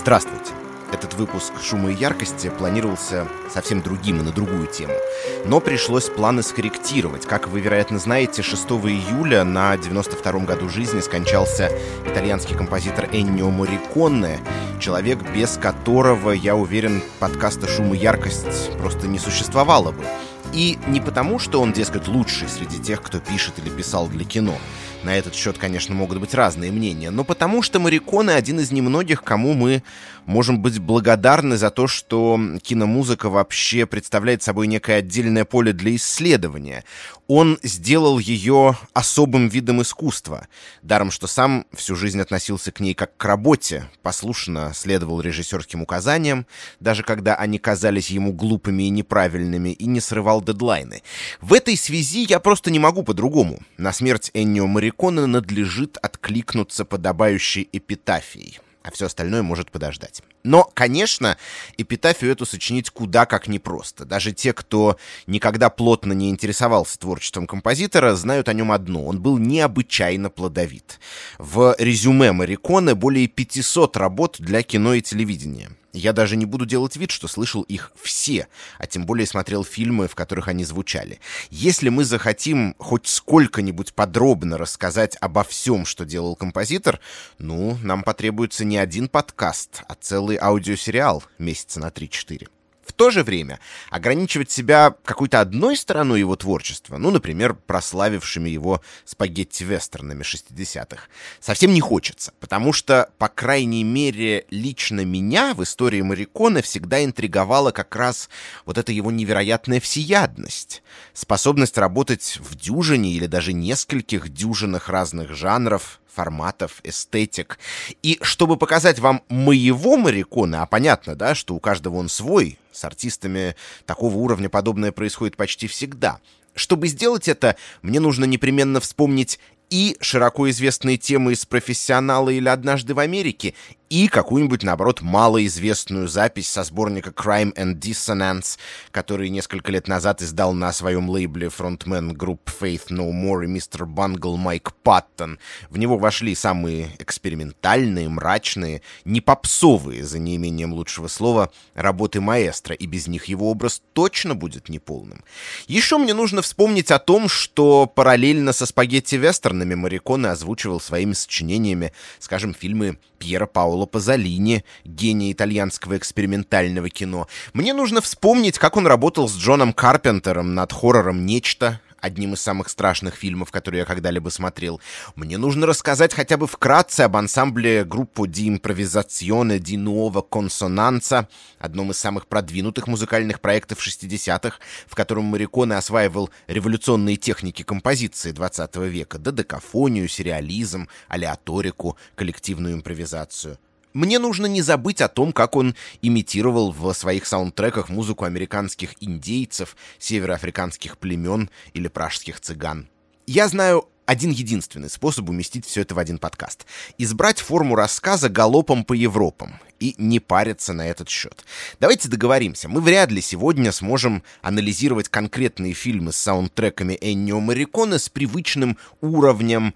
Здравствуйте. Этот выпуск «Шума и яркости» планировался совсем другим и на другую тему. Но пришлось планы скорректировать. Как вы, вероятно, знаете, 6 июля на 92-м году жизни скончался итальянский композитор Эннио Мориконне, человек, без которого, я уверен, подкаста «Шум и яркость» просто не существовало бы. И не потому, что он, дескать, лучший среди тех, кто пишет или писал для кино. На этот счет, конечно, могут быть разные мнения, но потому что Мариконе один из немногих, кому мы можем быть благодарны за то, что киномузыка вообще представляет собой некое отдельное поле для исследования. Он сделал ее особым видом искусства, даром что сам всю жизнь относился к ней как к работе, послушно следовал режиссерским указаниям, даже когда они казались ему глупыми и неправильными, и не срывал дедлайны. В этой связи я просто не могу по-другому. На смерть Эннио Мариконе надлежит откликнуться подобающей эпитафией а все остальное может подождать. Но, конечно, эпитафию эту сочинить куда как непросто. Даже те, кто никогда плотно не интересовался творчеством композитора, знают о нем одно. Он был необычайно плодовит. В резюме Мариконе более 500 работ для кино и телевидения. Я даже не буду делать вид, что слышал их все, а тем более смотрел фильмы, в которых они звучали. Если мы захотим хоть сколько-нибудь подробно рассказать обо всем, что делал композитор, ну, нам потребуется не один подкаст, а целый аудиосериал месяца на 3-4. В то же время ограничивать себя какой-то одной стороной его творчества, ну, например, прославившими его спагетти-вестернами 60-х, совсем не хочется, потому что, по крайней мере, лично меня в истории Мариконы всегда интриговала как раз вот эта его невероятная всеядность, способность работать в дюжине или даже нескольких дюжинах разных жанров, форматов, эстетик. И чтобы показать вам моего Марикона, а понятно, да, что у каждого он свой, с артистами такого уровня подобное происходит почти всегда. Чтобы сделать это, мне нужно непременно вспомнить и широко известные темы из «Профессионала» или «Однажды в Америке», и какую-нибудь, наоборот, малоизвестную запись со сборника Crime and Dissonance, который несколько лет назад издал на своем лейбле фронтмен групп Faith No More и Мистер Бангл Майк Паттон. В него вошли самые экспериментальные, мрачные, не попсовые, за неимением лучшего слова, работы маэстро, и без них его образ точно будет неполным. Еще мне нужно вспомнить о том, что параллельно со спагетти-вестернами Мариконе озвучивал своими сочинениями, скажем, фильмы Пьера Паоло Пазолини, гения итальянского экспериментального кино. Мне нужно вспомнить, как он работал с Джоном Карпентером над хоррором «Нечто», одним из самых страшных фильмов, которые я когда-либо смотрел. Мне нужно рассказать хотя бы вкратце об ансамбле группу di improvisazione di nuova consonanza, одном из самых продвинутых музыкальных проектов 60-х, в котором Мариконе осваивал революционные техники композиции 20 века, додекафонию, сериализм, алеаторику, коллективную импровизацию. Мне нужно не забыть о том, как он имитировал в своих саундтреках музыку американских индейцев, североафриканских племен или пражских цыган. Я знаю один единственный способ уместить все это в один подкаст. Избрать форму рассказа галопом по Европам и не париться на этот счет. Давайте договоримся, мы вряд ли сегодня сможем анализировать конкретные фильмы с саундтреками Эннио Мариконе с привычным уровнем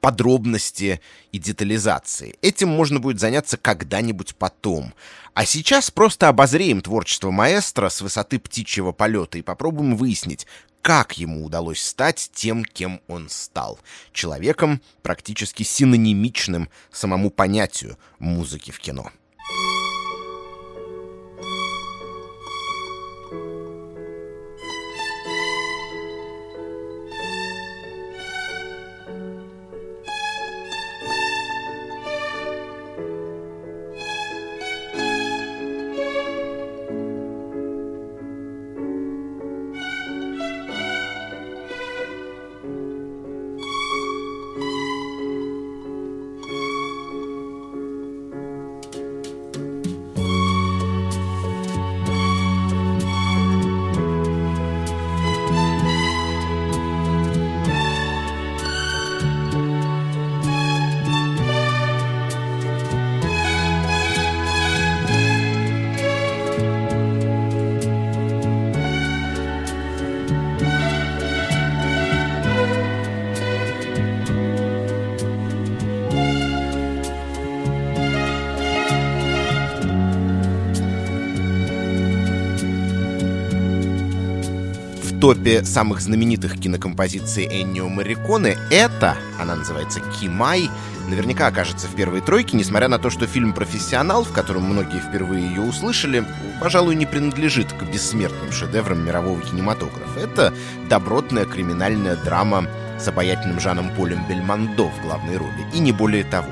подробности и детализации. Этим можно будет заняться когда-нибудь потом. А сейчас просто обозреем творчество маэстро с высоты птичьего полета и попробуем выяснить, как ему удалось стать тем, кем он стал. Человеком, практически синонимичным самому понятию музыки в кино. Топе самых знаменитых кинокомпозиций Эннио Мариконе, это, она называется «Кимай», наверняка окажется в первой тройке, несмотря на то, что фильм «Профессионал», в котором многие впервые ее услышали, пожалуй, не принадлежит к бессмертным шедеврам мирового кинематографа. Это добротная криминальная драма с обаятельным Жаном Полем Бельмондо в главной роли, и не более того.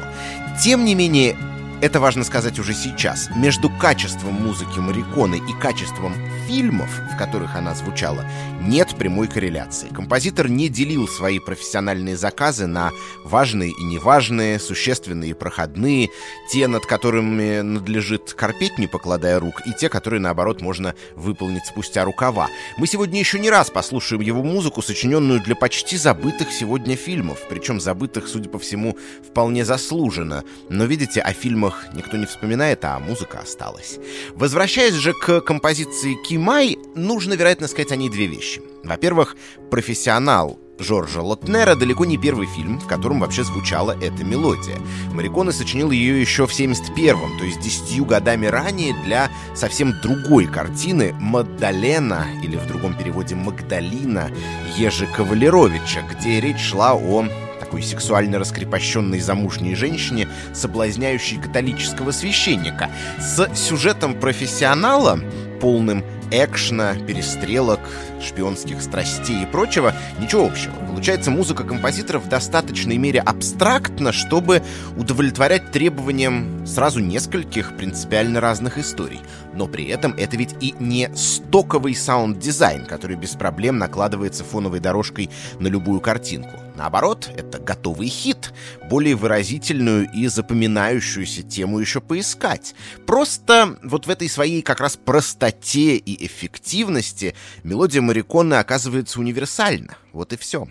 Тем не менее, это важно сказать уже сейчас. Между качеством музыки Мариконы и качеством фильмов, в которых она звучала, нет прямой корреляции. Композитор не делил свои профессиональные заказы на важные и неважные, существенные и проходные, те, над которыми надлежит корпеть, не покладая рук, и те, которые, наоборот, можно выполнить спустя рукава. Мы сегодня еще не раз послушаем его музыку, сочиненную для почти забытых сегодня фильмов, причем забытых, судя по всему, вполне заслуженно. Но, видите, о фильмах фильмах никто не вспоминает, а музыка осталась. Возвращаясь же к композиции Кимай, нужно, вероятно, сказать о ней две вещи. Во-первых, профессионал Жоржа Лотнера далеко не первый фильм, в котором вообще звучала эта мелодия. Мариконе сочинил ее еще в 71-м, то есть десятью годами ранее для совсем другой картины «Маддалена» или в другом переводе «Магдалина» Ежи Кавалеровича, где речь шла о такой сексуально раскрепощенной замужней женщине, соблазняющей католического священника, с сюжетом профессионала, полным экшна, перестрелок, шпионских страстей и прочего, ничего общего. Получается, музыка композиторов в достаточной мере абстрактна, чтобы удовлетворять требованиям сразу нескольких принципиально разных историй. Но при этом это ведь и не стоковый саунд-дизайн, который без проблем накладывается фоновой дорожкой на любую картинку. Наоборот, это готовый хит, более выразительную и запоминающуюся тему еще поискать. Просто вот в этой своей как раз простоте и эффективности мелодия Мариконы оказывается универсальна. Вот и все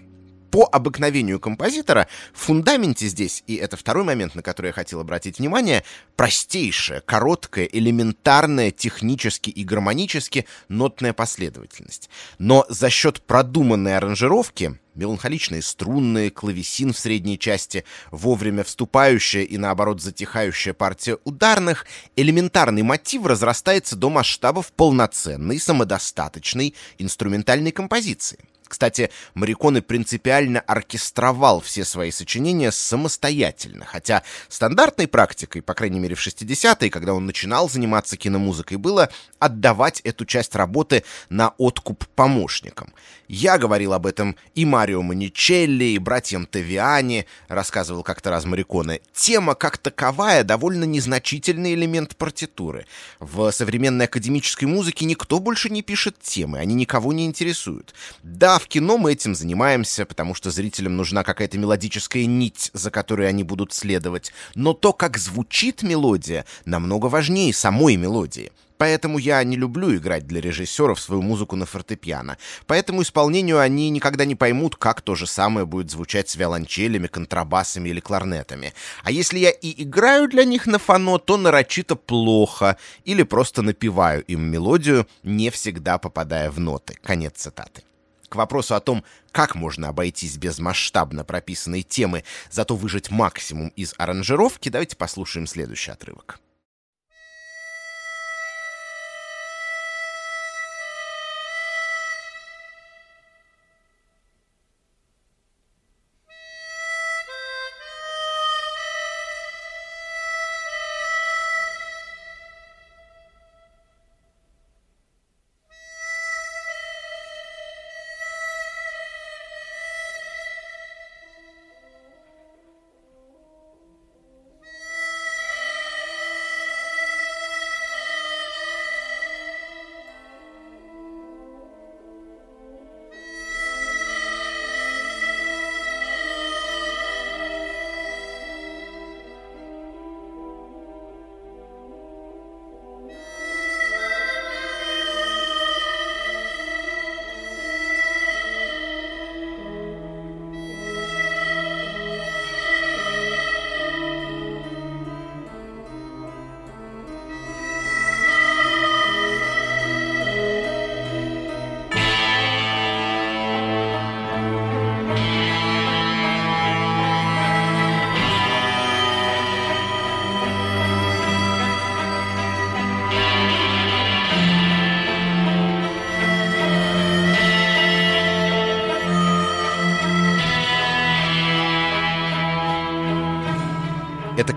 по обыкновению композитора в фундаменте здесь, и это второй момент, на который я хотел обратить внимание, простейшая, короткая, элементарная, технически и гармонически нотная последовательность. Но за счет продуманной аранжировки меланхоличные струнные, клавесин в средней части, вовремя вступающая и, наоборот, затихающая партия ударных, элементарный мотив разрастается до масштабов полноценной, самодостаточной инструментальной композиции. Кстати, Мариконы принципиально оркестровал все свои сочинения самостоятельно, хотя стандартной практикой, по крайней мере в 60-е, когда он начинал заниматься киномузыкой, было отдавать эту часть работы на откуп помощникам. Я говорил об этом и Марио Маничелли, и братьям Тавиани, рассказывал как-то раз Мариконе. Тема как таковая довольно незначительный элемент партитуры. В современной академической музыке никто больше не пишет темы, они никого не интересуют. Да, в кино мы этим занимаемся, потому что зрителям нужна какая-то мелодическая нить, за которой они будут следовать. Но то, как звучит мелодия, намного важнее самой мелодии. Поэтому я не люблю играть для режиссеров свою музыку на фортепиано. Поэтому исполнению они никогда не поймут, как то же самое будет звучать с виолончелями, контрабасами или кларнетами. А если я и играю для них на фано, то нарочито плохо или просто напеваю им мелодию, не всегда попадая в ноты. Конец цитаты. К вопросу о том, как можно обойтись без масштабно прописанной темы, зато выжать максимум из аранжировки, давайте послушаем следующий отрывок.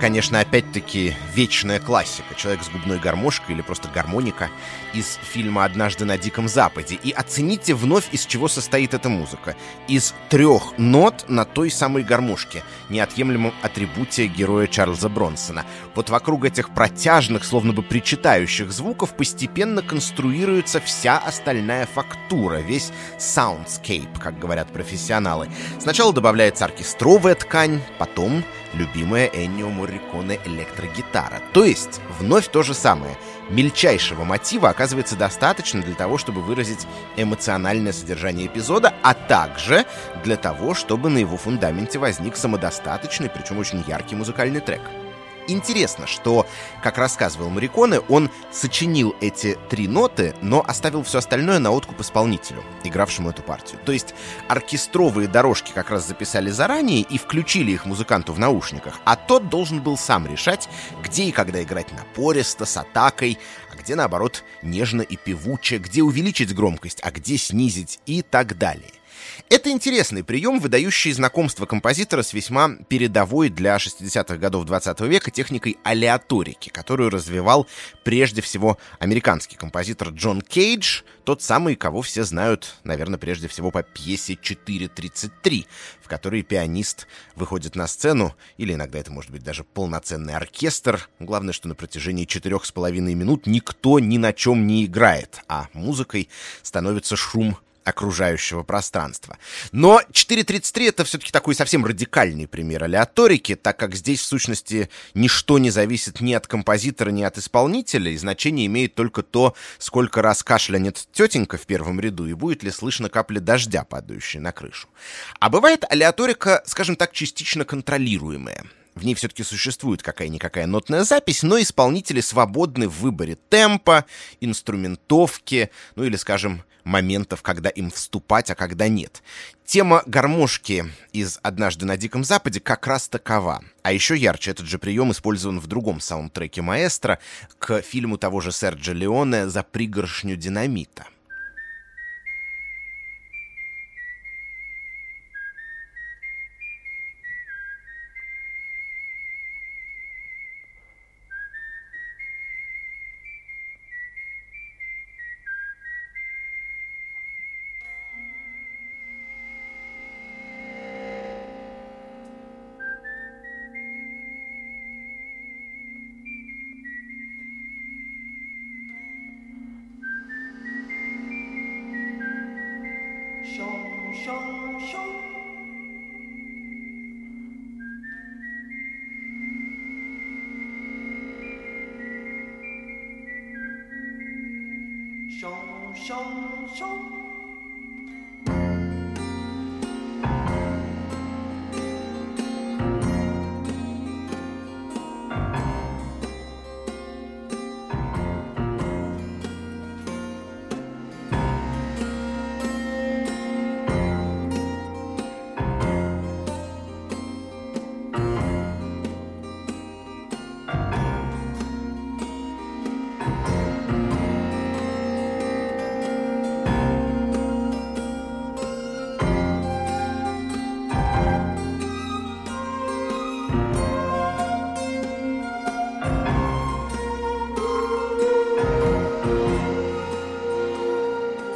Конечно, опять-таки вечная классика. Человек с губной гармошкой или просто гармоника из фильма «Однажды на Диком Западе». И оцените вновь, из чего состоит эта музыка. Из трех нот на той самой гармошке, неотъемлемом атрибуте героя Чарльза Бронсона. Вот вокруг этих протяжных, словно бы причитающих звуков постепенно конструируется вся остальная фактура, весь soundscape, как говорят профессионалы. Сначала добавляется оркестровая ткань, потом любимая Эннио Морриконе электрогитара. То есть, вновь то же самое. Мельчайшего мотива оказывается достаточно для того, чтобы выразить эмоциональное содержание эпизода, а также для того, чтобы на его фундаменте возник самодостаточный, причем очень яркий музыкальный трек. Интересно, что, как рассказывал Мариконе, он сочинил эти три ноты, но оставил все остальное на откуп исполнителю, игравшему эту партию. То есть оркестровые дорожки как раз записали заранее и включили их музыканту в наушниках, а тот должен был сам решать, где и когда играть напористо, с атакой, а где, наоборот, нежно и певуче, где увеличить громкость, а где снизить и так далее. Это интересный прием, выдающий знакомство композитора с весьма передовой для 60-х годов 20 века техникой алеаторики, которую развивал прежде всего американский композитор Джон Кейдж, тот самый, кого все знают, наверное, прежде всего по пьесе 4.33, в которой пианист выходит на сцену, или иногда это может быть даже полноценный оркестр. Главное, что на протяжении четырех с половиной минут никто ни на чем не играет, а музыкой становится шум окружающего пространства. Но 4.33 это все-таки такой совсем радикальный пример алеаторики, так как здесь в сущности ничто не зависит ни от композитора, ни от исполнителя, и значение имеет только то, сколько раз кашлянет тетенька в первом ряду, и будет ли слышно капли дождя, падающие на крышу. А бывает алеаторика, скажем так, частично контролируемая. В ней все-таки существует какая-никакая нотная запись, но исполнители свободны в выборе темпа, инструментовки, ну или, скажем, моментов, когда им вступать, а когда нет. Тема гармошки из «Однажды на Диком Западе» как раз такова. А еще ярче этот же прием использован в другом саундтреке маэстро к фильму того же Серджа Леоне «За пригоршню динамита».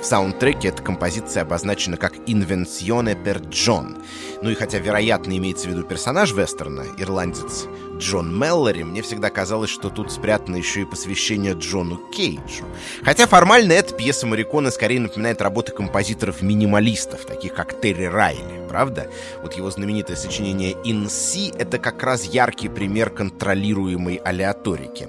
В саундтреке эта композиция обозначена как «Invenzione per John». Ну и хотя, вероятно, имеется в виду персонаж вестерна, ирландец Джон Меллори, мне всегда казалось, что тут спрятано еще и посвящение Джону Кейджу. Хотя формально эта пьеса Марикона скорее напоминает работы композиторов-минималистов, таких как Терри Райли, правда? Вот его знаменитое сочинение «In C» — это как раз яркий пример контролируемой алеаторики.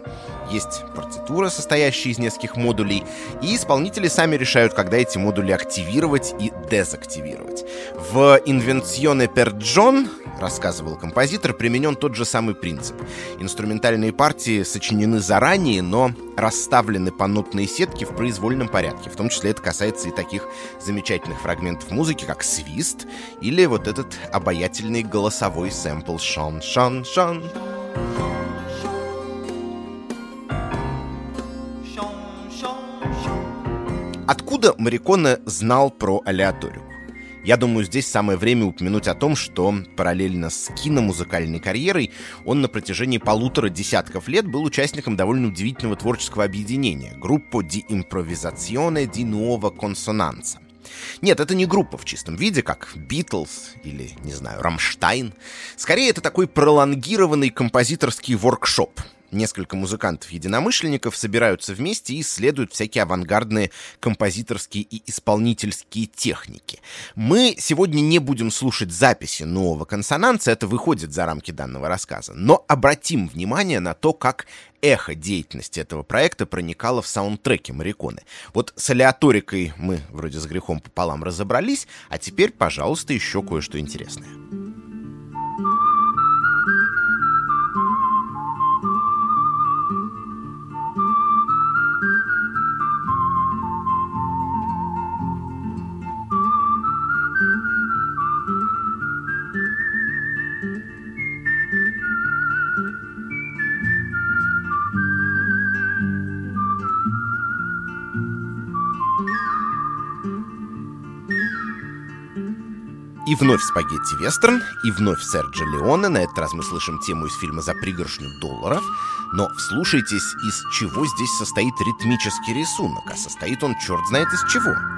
Есть партитура, состоящая из нескольких модулей, и исполнители сами решают, когда эти модули активировать и дезактивировать. В «Invenzione per John», рассказывал композитор, применен тот же самый принцип. Инструментальные партии сочинены заранее, но расставлены по нотной сетке в произвольном порядке. В том числе это касается и таких замечательных фрагментов музыки, как свист или вот этот обаятельный голосовой сэмпл «шон-шон-шон». Откуда Мариконе знал про алеаторику? Я думаю, здесь самое время упомянуть о том, что параллельно с киномузыкальной карьерой он на протяжении полутора десятков лет был участником довольно удивительного творческого объединения — группа di improvisazione di nuova consonanza. Нет, это не группа в чистом виде, как Битлз или, не знаю, Рамштайн. Скорее, это такой пролонгированный композиторский воркшоп — Несколько музыкантов-единомышленников собираются вместе и исследуют всякие авангардные композиторские и исполнительские техники. Мы сегодня не будем слушать записи нового консонанса, это выходит за рамки данного рассказа, но обратим внимание на то, как эхо деятельности этого проекта проникало в саундтреки Мариконы. Вот с алиаторикой мы вроде с грехом пополам разобрались, а теперь, пожалуйста, еще кое-что интересное. И вновь спагетти-вестерн, и вновь Серджи Леоне. На этот раз мы слышим тему из фильма «За пригоршню долларов». Но вслушайтесь, из чего здесь состоит ритмический рисунок, а состоит он черт знает из чего.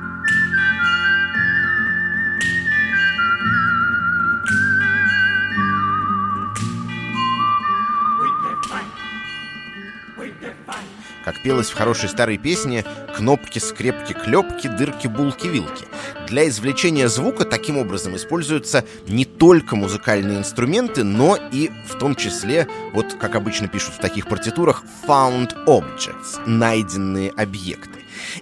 Пелось в хорошей старой песне «Кнопки, скрепки, клепки, дырки, булки, вилки». Для извлечения звука таким образом используются не только музыкальные инструменты, но и в том числе, вот как обычно пишут в таких партитурах, found objects, найденные объекты.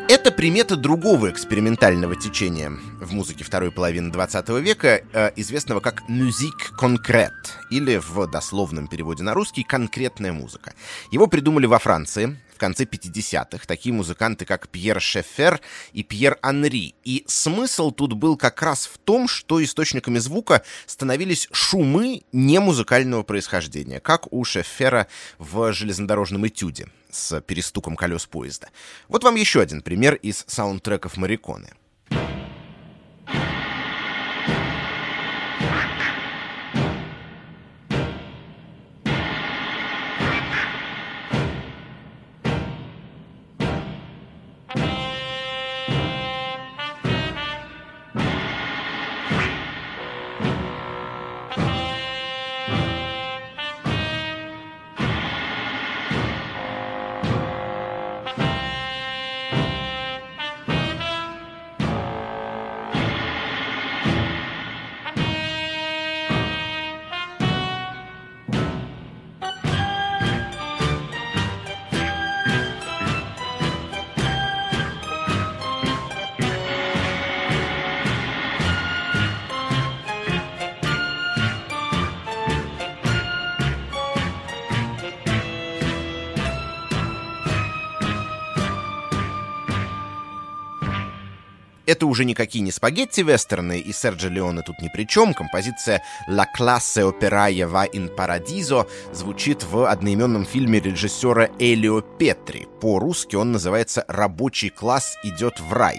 Это примета другого экспериментального течения в музыке второй половины 20 века, э, известного как «musique concrète» или в дословном переводе на русский «конкретная музыка». Его придумали во Франции в конце 50-х, такие музыканты, как Пьер Шефер и Пьер Анри. И смысл тут был как раз в том, что источниками звука становились шумы немузыкального происхождения, как у Шефера в железнодорожном этюде с перестуком колес поезда. Вот вам еще один пример из саундтреков Мариконы. Это уже никакие не спагетти-вестерны, и Серджи Леоне тут ни при чем. Композиция «La classe operaia va in paradiso» звучит в одноименном фильме режиссера Элио Петри. По-русски он называется «Рабочий класс идет в рай».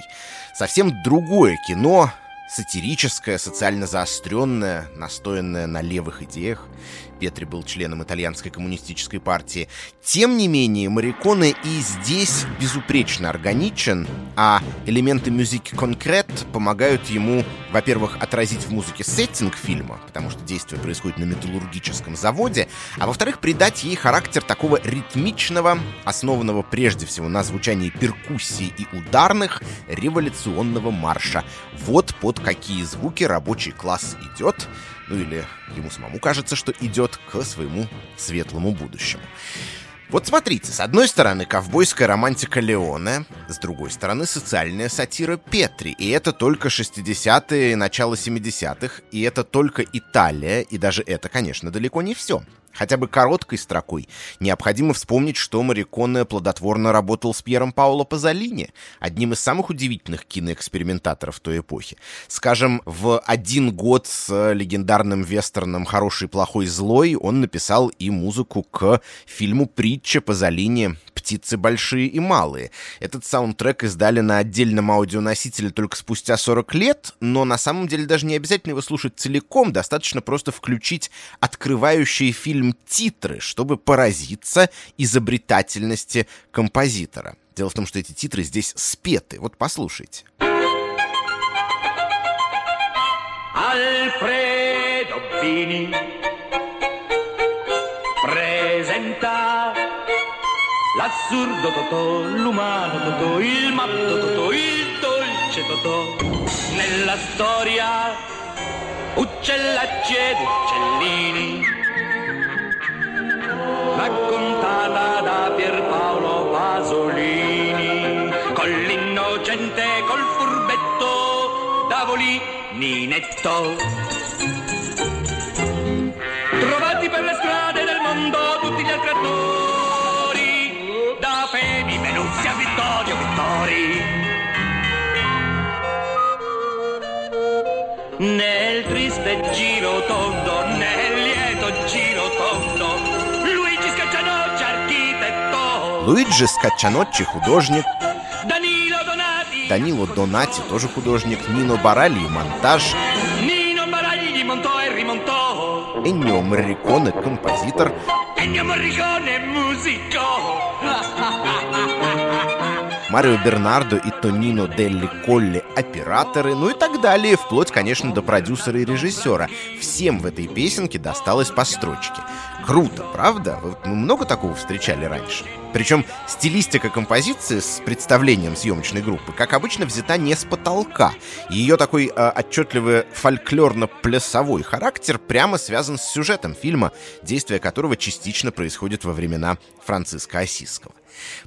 Совсем другое кино, сатирическое, социально заостренное, настоянное на левых идеях. Петри был членом итальянской коммунистической партии. Тем не менее, Мариконе и здесь безупречно органичен, а элементы мюзики конкрет помогают ему, во-первых, отразить в музыке сеттинг фильма, потому что действие происходит на металлургическом заводе, а во-вторых, придать ей характер такого ритмичного, основанного прежде всего на звучании перкуссии и ударных, революционного марша. Вот под какие звуки рабочий класс идет, ну или ему самому кажется, что идет к своему светлому будущему. Вот смотрите, с одной стороны ковбойская романтика Леоне, с другой стороны социальная сатира Петри. И это только 60-е, начало 70-х, и это только Италия, и даже это, конечно, далеко не все. Хотя бы короткой строкой необходимо вспомнить, что Мариконе плодотворно работал с Пьером Пауло Пазолини, одним из самых удивительных киноэкспериментаторов той эпохи. Скажем, в один год с легендарным вестерном «Хороший, плохой, злой» он написал и музыку к фильму «Притча Пазолини «Птицы большие и малые». Этот саундтрек издали на отдельном аудионосителе только спустя 40 лет, но на самом деле даже не обязательно его слушать целиком, достаточно просто включить открывающие фильм титры, чтобы поразиться изобретательности композитора. Дело в том, что эти титры здесь спеты. Вот послушайте. Alfredo Bini l'assurdo Totò, l'umano Totò, il matto Totò, il dolce Totò. Nella storia uccellacci ed uccellini, raccontata da Pierpaolo Pasolini, con l'innocente, col furbetto, Davoli, Ninetto. Vittori. Nel triste giro tondo, nel lieto giro tondo, Luigi Scaccianocci architetto. Луиджи Скачаноччи художник. Данило Донати. Данило Донати тоже художник. Нино Барали монтаж. Нино Барали монто и ремонто. Эннио Морриконе композитор. Эннио Морриконе музико. Марио Бернардо и Тонино Делли Колли — операторы, ну и так далее, вплоть, конечно, до продюсера и режиссера. Всем в этой песенке досталось по строчке. Круто, правда? Вы много такого встречали раньше? Причем стилистика композиции с представлением съемочной группы, как обычно, взята не с потолка. Ее такой э, отчетливый фольклорно-плясовой характер прямо связан с сюжетом фильма, действие которого частично происходит во времена Франциска Осиского.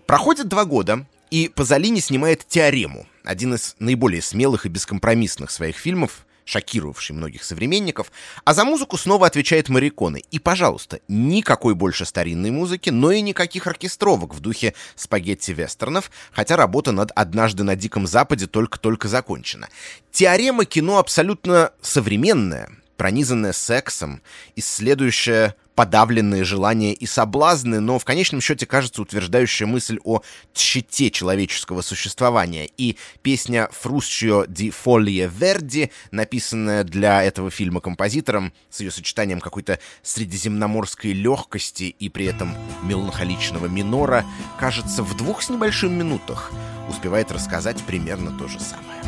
Проходит два года, и Пазолини снимает «Теорему», один из наиболее смелых и бескомпромиссных своих фильмов, шокировавший многих современников, а за музыку снова отвечает Мариконы. И, пожалуйста, никакой больше старинной музыки, но и никаких оркестровок в духе спагетти-вестернов, хотя работа над «Однажды на Диком Западе» только-только закончена. Теорема кино абсолютно современная, пронизанная сексом, исследующая подавленные желания и соблазны, но в конечном счете кажется утверждающая мысль о тщете человеческого существования. И песня «Fruscio di Foglie Verdi», написанная для этого фильма композитором, с ее сочетанием какой-то средиземноморской легкости и при этом меланхоличного минора, кажется, в двух с небольшим минутах успевает рассказать примерно то же самое.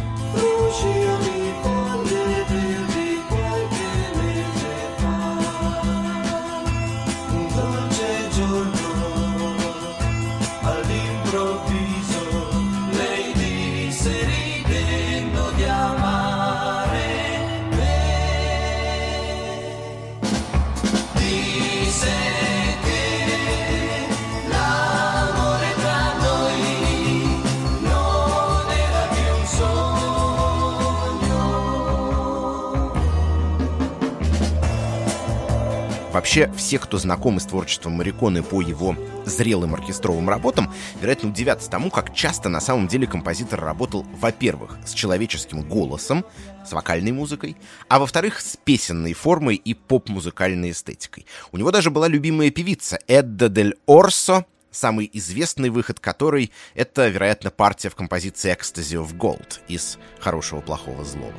Вообще, все, кто знакомы с творчеством Мариконы по его зрелым оркестровым работам, вероятно, удивятся тому, как часто на самом деле композитор работал, во-первых, с человеческим голосом, с вокальной музыкой, а во-вторых, с песенной формой и поп-музыкальной эстетикой. У него даже была любимая певица Эдда дель Орсо, самый известный выход которой — это, вероятно, партия в композиции «Ecstasy of Gold» из «Хорошего, плохого, злого».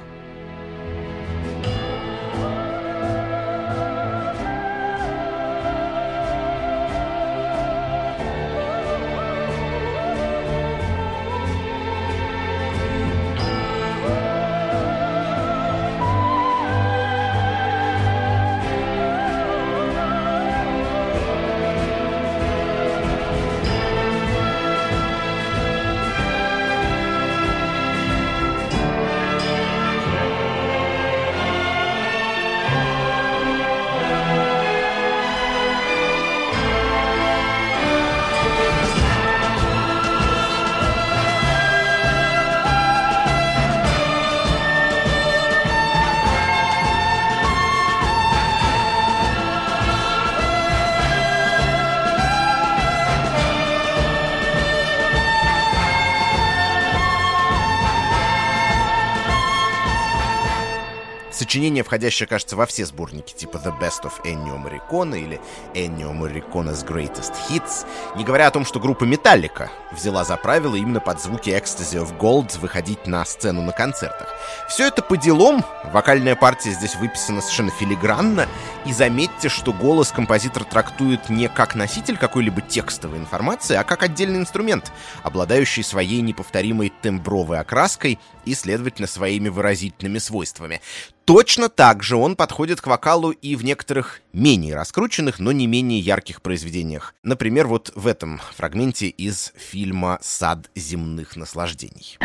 Сочинение, входящее, кажется, во все сборники типа The Best of Ennio Morricone или Ennio Morricone's Greatest Hits, не говоря о том, что группа Metallica взяла за правило именно под звуки Ecstasy of Gold выходить на сцену на концертах. Все это по делам, вокальная партия здесь выписана совершенно филигранно, и заметьте, что голос композитор трактует не как носитель какой-либо текстовой информации, а как отдельный инструмент, обладающий своей неповторимой тембровой окраской и, следовательно, своими выразительными свойствами. Точно так же он подходит к вокалу и в некоторых менее раскрученных, но не менее ярких произведениях. Например, вот в этом фрагменте из фильма «Сад земных наслаждений».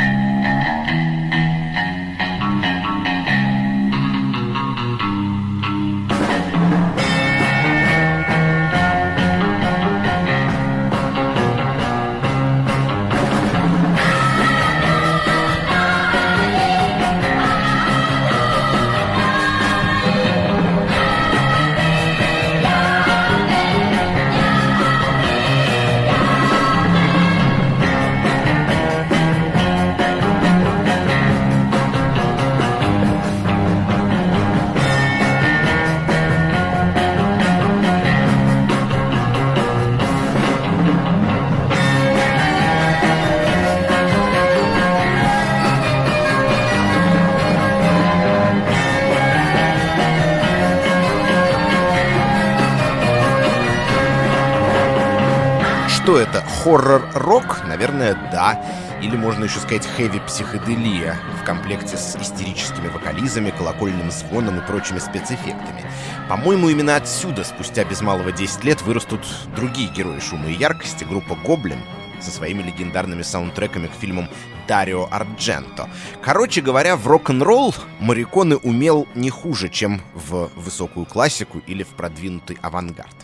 Это? Хоррор-рок? Наверное, да. Или можно еще сказать хэви-психоделия в комплекте с истерическими вокализами, колокольным звоном и прочими спецэффектами. По-моему, именно отсюда, спустя без малого 10 лет, вырастут другие герои шума и яркости, группа «Гоблин», со своими легендарными саундтреками к фильмам Дарио Ардженто. Короче говоря, в рок-н-ролл Мариконы умел не хуже, чем в высокую классику или в продвинутый авангард.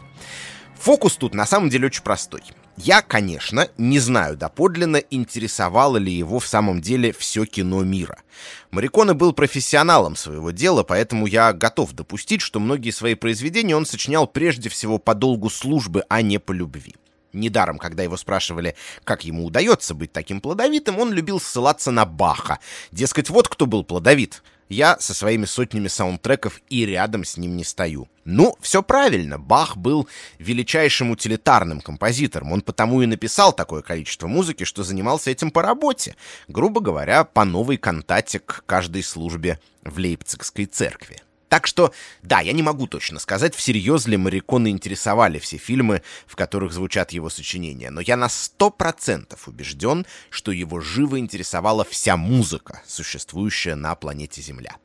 Фокус тут на самом деле очень простой. Я, конечно, не знаю доподлинно, интересовало ли его в самом деле все кино мира. Мариконе был профессионалом своего дела, поэтому я готов допустить, что многие свои произведения он сочинял прежде всего по долгу службы, а не по любви. Недаром, когда его спрашивали, как ему удается быть таким плодовитым, он любил ссылаться на Баха. Дескать, вот кто был плодовит. Я со своими сотнями саундтреков и рядом с ним не стою. Ну, все правильно, Бах был величайшим утилитарным композитором. Он потому и написал такое количество музыки, что занимался этим по работе. Грубо говоря, по новой кантате к каждой службе в Лейпцигской церкви. Так что, да, я не могу точно сказать, всерьез ли Мариконы интересовали все фильмы, в которых звучат его сочинения, но я на сто процентов убежден, что его живо интересовала вся музыка, существующая на планете Земля.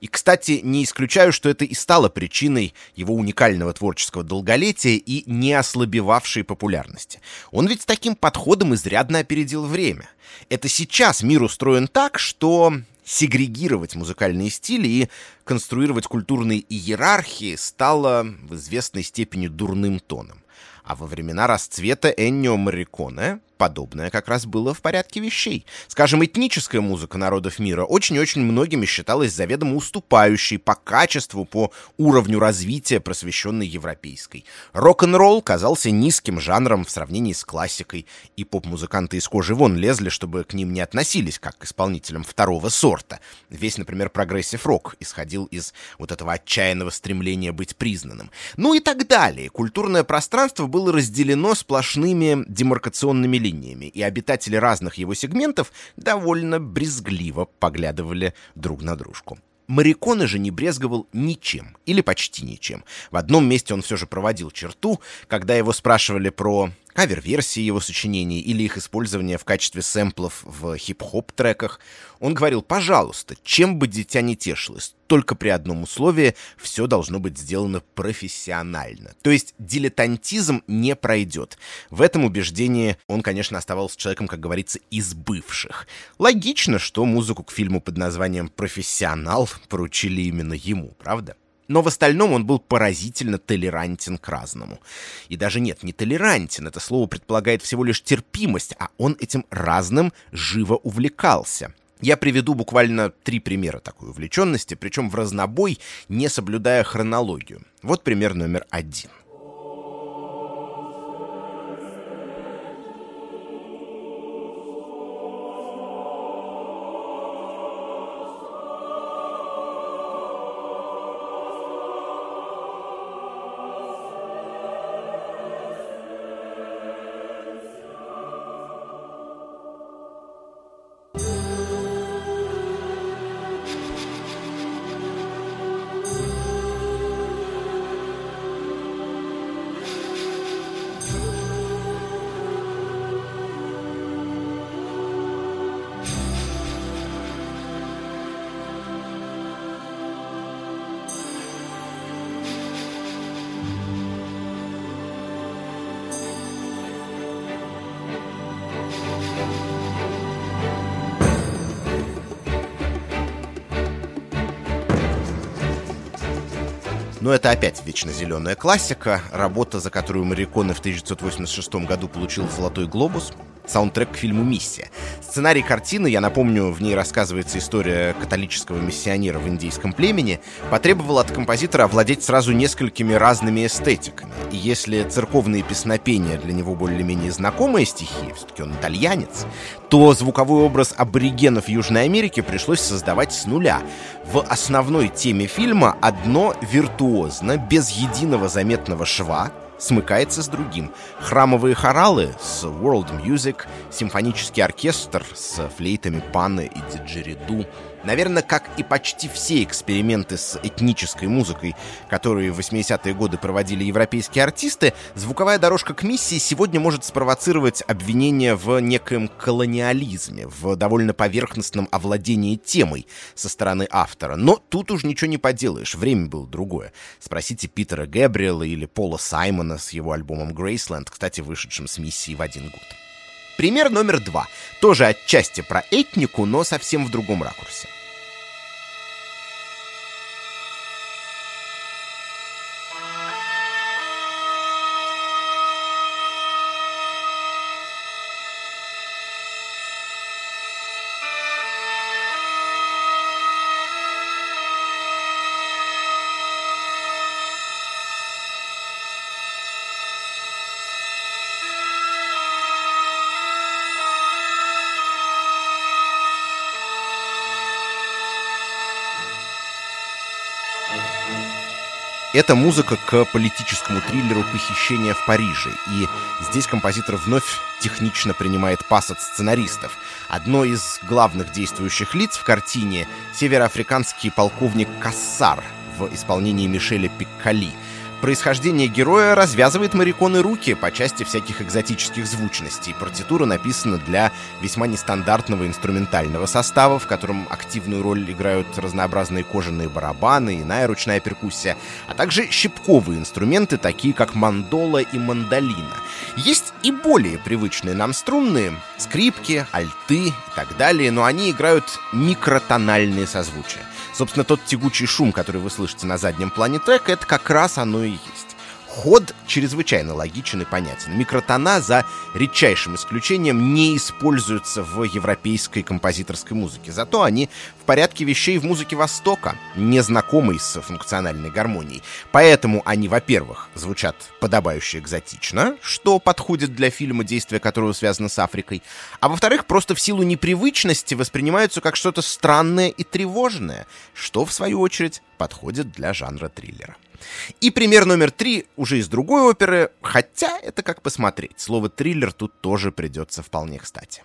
И, кстати, не исключаю, что это и стало причиной его уникального творческого долголетия и не ослабевавшей популярности. Он ведь с таким подходом изрядно опередил время. Это сейчас мир устроен так, что сегрегировать музыкальные стили и конструировать культурные иерархии стало в известной степени дурным тоном. А во времена расцвета Эннио Морриконе подобное как раз было в порядке вещей. Скажем, этническая музыка народов мира очень-очень многими считалась заведомо уступающей по качеству, по уровню развития просвещенной европейской. Рок-н-ролл казался низким жанром в сравнении с классикой, и поп-музыканты из кожи вон лезли, чтобы к ним не относились как к исполнителям второго сорта. Весь, например, прогрессив-рок исходил из вот этого отчаянного стремления быть признанным. Ну и так далее. Культурное пространство было разделено сплошными демаркационными линиями, и обитатели разных его сегментов довольно брезгливо поглядывали друг на дружку. Морриконе же не брезговал ничем, или почти ничем. В одном месте он все же проводил черту, когда его спрашивали про кавер-версии его сочинений или их использование в качестве сэмплов в хип-хоп треках. Он говорил, пожалуйста, чем бы дитя не тешилось, только при одном условии все должно быть сделано профессионально. То есть дилетантизм не пройдет. В этом убеждении он, конечно, оставался человеком, как говорится, из бывших. Логично, что музыку к фильму под названием «Профессионал» поручили именно ему, правда? Но в остальном он был поразительно толерантен к разному. И даже нет, не толерантен, это слово предполагает всего лишь терпимость, а он этим разным живо увлекался. Я приведу буквально три примера такой увлеченности, причем в разнобой, не соблюдая хронологию. Вот пример номер один. Но это опять вечно зеленая классика, работа, за которую Мариконе в 1986 году получил «Золотой глобус», саундтрек к фильму «Миссия». Сценарий картины, я напомню, в ней рассказывается история католического миссионера в индийском племени, потребовал от композитора овладеть сразу несколькими разными эстетиками. И если церковные песнопения для него более-менее знакомые стихи, все-таки он итальянец, то звуковой образ аборигенов Южной Америки пришлось создавать с нуля. В основной теме фильма одно виртуозно, без единого заметного шва, смыкается с другим. Храмовые хоралы с World Music, симфонический оркестр с флейтами паны и диджериду, Наверное, как и почти все эксперименты с этнической музыкой, которые в 80-е годы проводили европейские артисты, звуковая дорожка к миссии сегодня может спровоцировать обвинение в некоем колониализме, в довольно поверхностном овладении темой со стороны автора. Но тут уж ничего не поделаешь, время было другое. Спросите Питера Гэбриэла или Пола Саймона с его альбомом «Грейсленд», кстати, вышедшим с миссией в один год. Пример номер два. Тоже отчасти про этнику, но совсем в другом ракурсе. Это музыка к политическому триллеру «Похищение в Париже». И здесь композитор вновь технично принимает пас от сценаристов. Одно из главных действующих лиц в картине — североафриканский полковник Кассар в исполнении Мишеля Пиккали — Происхождение героя развязывает Мариконы руки по части всяких экзотических звучностей. Партитура написана для весьма нестандартного инструментального состава, в котором активную роль играют разнообразные кожаные барабаны, иная ручная перкуссия, а также щипковые инструменты, такие как мандола и мандолина. Есть и более привычные нам струнные, скрипки, альты и так далее, но они играют микротональные созвучия. Собственно, тот тягучий шум, который вы слышите на заднем плане трека, это как раз оно и есть. Ход чрезвычайно логичен и понятен. Микротона, за редчайшим исключением, не используются в европейской композиторской музыке. Зато они в порядке вещей в музыке Востока, не знакомой с функциональной гармонией. Поэтому они, во-первых, звучат подобающе экзотично, что подходит для фильма, действия которого связано с Африкой, а во-вторых, просто в силу непривычности воспринимаются как что-то странное и тревожное, что, в свою очередь, подходит для жанра триллера. И пример номер три уже из другой оперы, хотя это как посмотреть. Слово «триллер» тут тоже придется вполне кстати.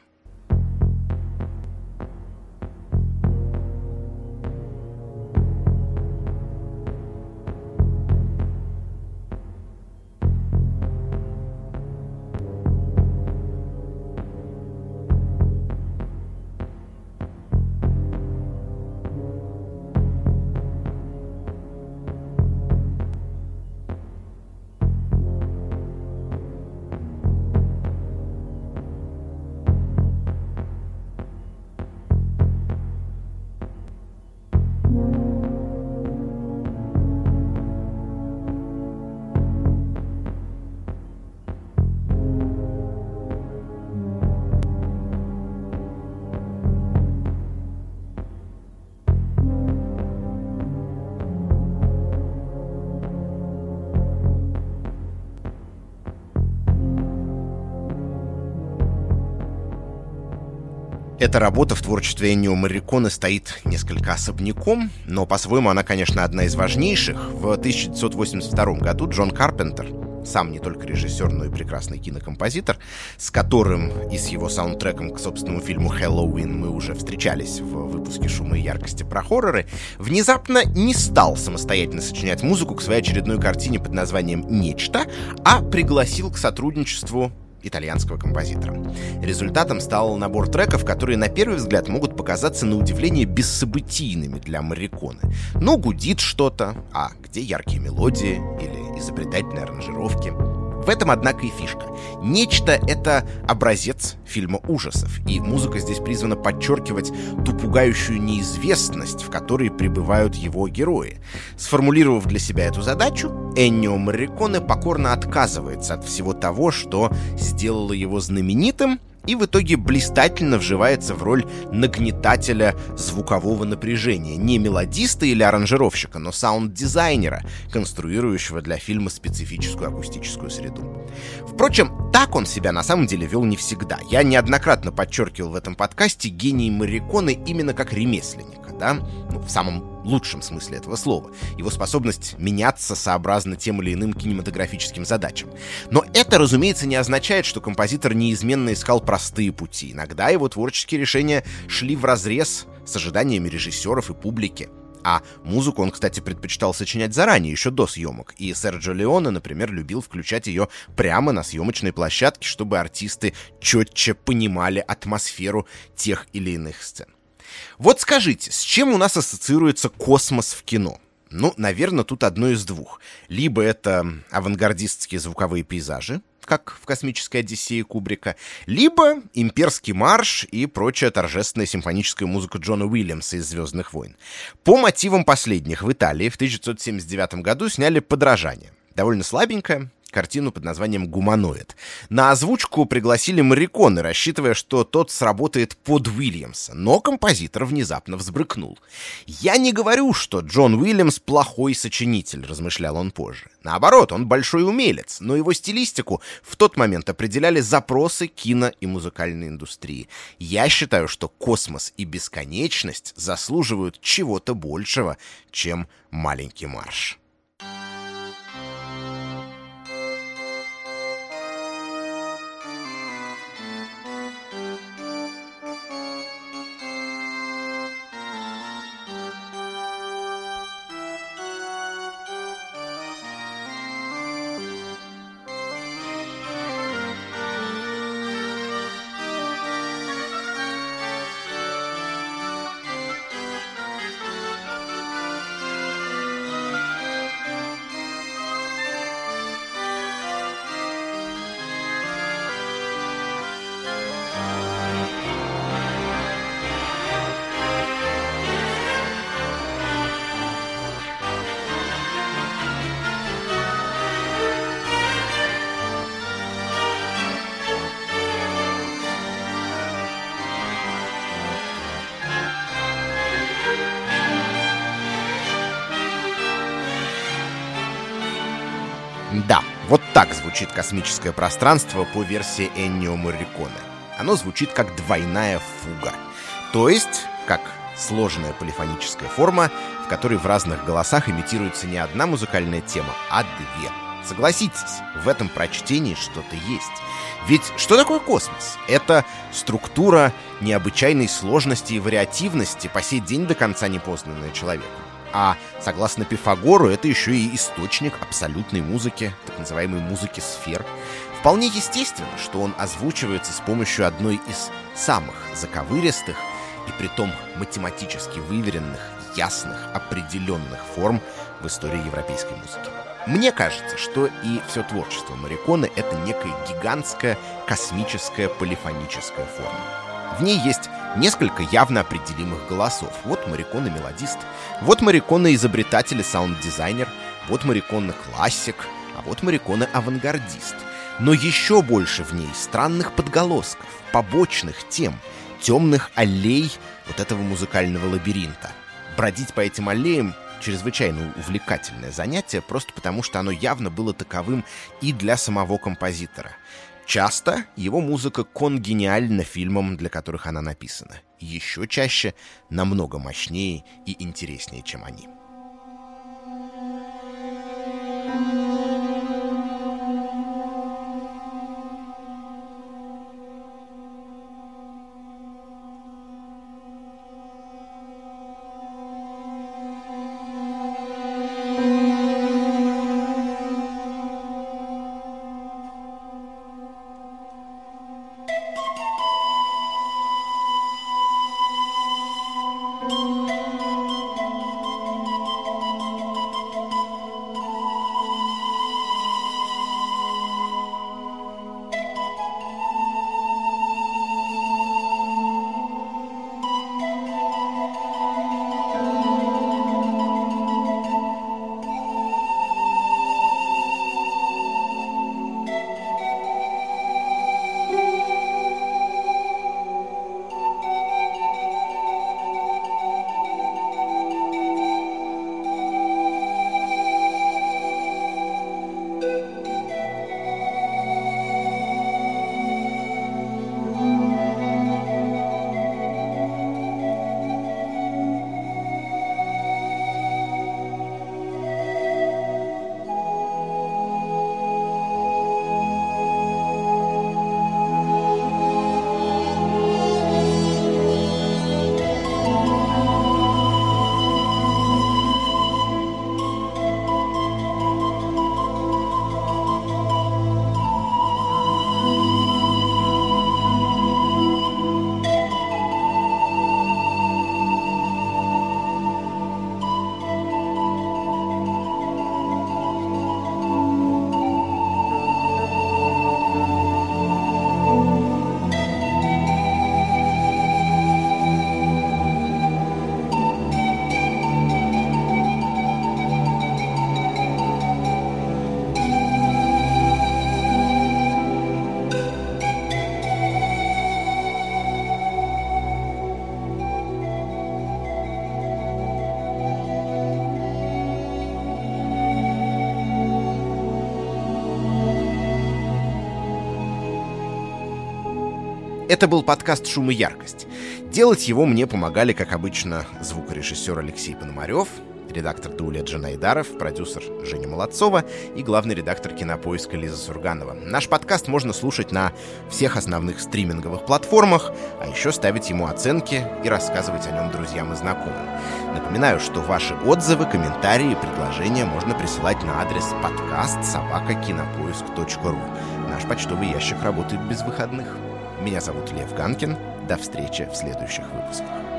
Эта работа в творчестве Эннио Марриконе стоит несколько особняком, но по-своему она, конечно, одна из важнейших. В 1982 году Джон Карпентер, сам не только режиссер, но и прекрасный кинокомпозитор, с которым и с его саундтреком к собственному фильму «Хэллоуин» мы уже встречались в выпуске «Шума и яркости» про хорроры, внезапно не стал самостоятельно сочинять музыку к своей очередной картине под названием «Нечто», а пригласил к сотрудничеству итальянского композитора. Результатом стал набор треков, которые на первый взгляд могут показаться на удивление бессобытийными для Мариконы. Но гудит что-то, а где яркие мелодии или изобретательные аранжировки? В этом, однако, и фишка. Нечто — это образец фильма ужасов, и музыка здесь призвана подчеркивать ту пугающую неизвестность, в которой пребывают его герои. Сформулировав для себя эту задачу, Эннио Морриконе покорно отказывается от всего того, что сделало его знаменитым, и в итоге блистательно вживается в роль нагнетателя звукового напряжения, не мелодиста или аранжировщика, но саунд-дизайнера, конструирующего для фильма специфическую акустическую среду. Впрочем, так он себя на самом деле вел не всегда. Я неоднократно подчеркивал в этом подкасте гений Мариконы именно как ремесленника, да, ну, в самом лучшем смысле этого слова, его способность меняться сообразно тем или иным кинематографическим задачам. Но это, разумеется, не означает, что композитор неизменно искал простые пути. Иногда его творческие решения шли в разрез с ожиданиями режиссеров и публики. А музыку он, кстати, предпочитал сочинять заранее, еще до съемок. И Серджо Леоне, например, любил включать ее прямо на съемочной площадке, чтобы артисты четче понимали атмосферу тех или иных сцен. Вот скажите, с чем у нас ассоциируется космос в кино? Ну, наверное, тут одно из двух. Либо это авангардистские звуковые пейзажи, как в «Космической Одиссее» Кубрика, либо «Имперский марш» и прочая торжественная симфоническая музыка Джона Уильямса из «Звездных войн». По мотивам последних в Италии в 1979 году сняли «Подражание». Довольно слабенькое, картину под названием «Гуманоид». На озвучку пригласили Мариконы, рассчитывая, что тот сработает под Уильямса, но композитор внезапно взбрыкнул. «Я не говорю, что Джон Уильямс плохой сочинитель», — размышлял он позже. Наоборот, он большой умелец, но его стилистику в тот момент определяли запросы кино и музыкальной индустрии. Я считаю, что космос и бесконечность заслуживают чего-то большего, чем маленький марш. Звучит космическое пространство по версии Эннио Морриконе. Оно звучит как двойная фуга. То есть, как сложная полифоническая форма, в которой в разных голосах имитируется не одна музыкальная тема, а две. Согласитесь, в этом прочтении что-то есть. Ведь что такое космос? Это структура необычайной сложности и вариативности, по сей день до конца не познанная человеком. А согласно Пифагору, это еще и источник абсолютной музыки, так называемой музыки сфер. Вполне естественно, что он озвучивается с помощью одной из самых заковыристых и притом математически выверенных, ясных, определенных форм в истории европейской музыки. Мне кажется, что и все творчество Мариконы — это некая гигантская космическая полифоническая форма. В ней есть несколько явно определимых голосов. Вот Мариконы мелодист, вот Мариконы изобретатель и саунд-дизайнер, вот Мариконы классик, а вот Мариконы авангардист. Но еще больше в ней странных подголосков, побочных тем, темных аллей вот этого музыкального лабиринта. Бродить по этим аллеям чрезвычайно увлекательное занятие, просто потому что оно явно было таковым и для самого композитора. Часто его музыка конгениальна фильмам, для которых она написана. Еще чаще намного мощнее и интереснее, чем они. Это был подкаст «Шум и яркость». Делать его мне помогали, как обычно, звукорежиссер Алексей Пономарев, редактор Дуля Джанайдаров, продюсер Женя Молодцова и главный редактор кинопоиска Лиза Сурганова. Наш подкаст можно слушать на всех основных стриминговых платформах, а еще ставить ему оценки и рассказывать о нем друзьям и знакомым. Напоминаю, что ваши отзывы, комментарии и предложения можно присылать на адрес подкаст собакакинопоиск.ру. Наш почтовый ящик работает без выходных. Меня зовут Лев Ганкин. До встречи в следующих выпусках.